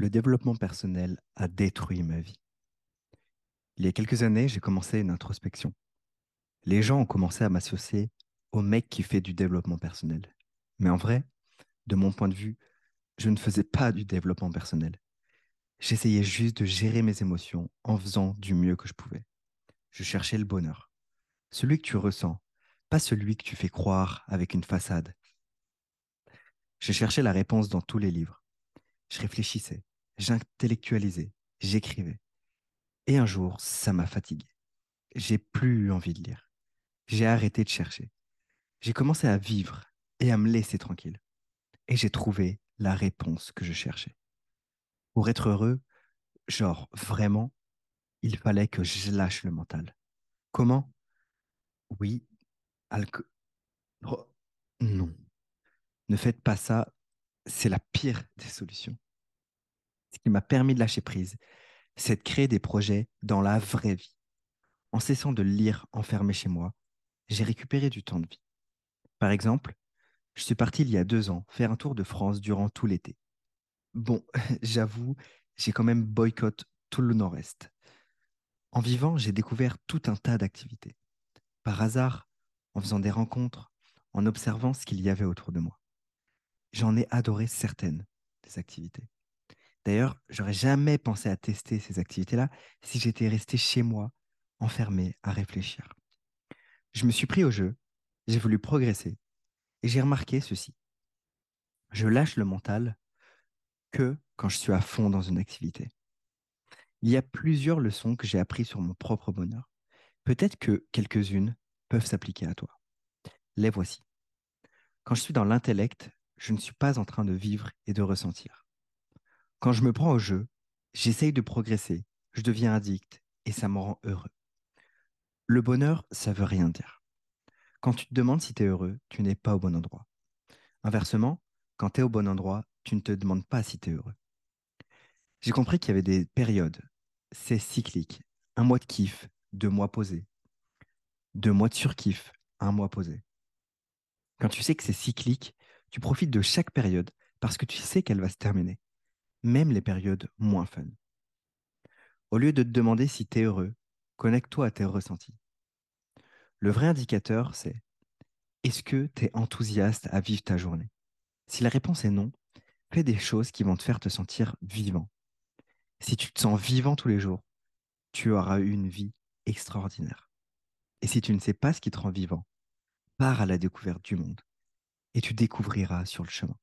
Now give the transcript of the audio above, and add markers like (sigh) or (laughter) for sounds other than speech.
Le développement personnel a détruit ma vie. Il y a quelques années, j'ai commencé une introspection. Les gens ont commencé à m'associer au mec qui fait du développement personnel. Mais en vrai, de mon point de vue, je ne faisais pas du développement personnel. J'essayais juste de gérer mes émotions en faisant du mieux que je pouvais. Je cherchais le bonheur. Celui que tu ressens, pas celui que tu fais croire avec une façade. Je cherchais la réponse dans tous les livres. Je réfléchissais, j'intellectualisais, j'écrivais. Et un jour, ça m'a fatigué. J'ai plus eu envie de lire. J'ai arrêté de chercher. J'ai commencé à vivre et à me laisser tranquille. Et j'ai trouvé la réponse que je cherchais. Pour être heureux, genre vraiment, il fallait que je lâche le mental. Comment? Oui. Oh, non. Ne faites pas ça, c'est la pire des solutions. Ce qui m'a permis de lâcher prise, c'est de créer des projets dans la vraie vie. En cessant de lire enfermé chez moi, j'ai récupéré du temps de vie. Par exemple, je suis parti il y a deux ans faire un tour de France durant tout l'été. Bon, (laughs) j'avoue, j'ai quand même boycott tout le nord-est. En vivant, j'ai découvert tout un tas d'activités. Par hasard, en faisant des rencontres, en observant ce qu'il y avait autour de moi. J'en ai adoré certaines des activités. D'ailleurs, j'aurais jamais pensé à tester ces activités-là si j'étais resté chez moi, enfermé, à réfléchir. Je me suis pris au jeu, j'ai voulu progresser, et j'ai remarqué ceci. Je lâche le mental que quand je suis à fond dans une activité. Il y a plusieurs leçons que j'ai apprises sur mon propre bonheur. Peut-être que quelques-unes peuvent s'appliquer à toi. Les voici. Quand je suis dans l'intellect, je ne suis pas en train de vivre et de ressentir. Quand je me prends au jeu, j'essaye de progresser, je deviens addict et ça me rend heureux. Le bonheur, ça veut rien dire. Quand tu te demandes si tu es heureux, tu n'es pas au bon endroit. Inversement, quand tu es au bon endroit, tu ne te demandes pas si tu es heureux. J'ai compris qu'il y avait des périodes. C'est cyclique. Un mois de kiff, deux mois posés. Deux mois de surkiff, un mois posé. Quand tu sais que c'est cyclique, tu profites de chaque période parce que tu sais qu'elle va se terminer même les périodes moins fun. Au lieu de te demander si tu es heureux, connecte-toi à tes ressentis. Le vrai indicateur, c'est est-ce que tu es enthousiaste à vivre ta journée? Si la réponse est non, fais des choses qui vont te faire te sentir vivant. Si tu te sens vivant tous les jours, tu auras une vie extraordinaire. Et si tu ne sais pas ce qui te rend vivant, pars à la découverte du monde et tu découvriras sur le chemin.